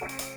you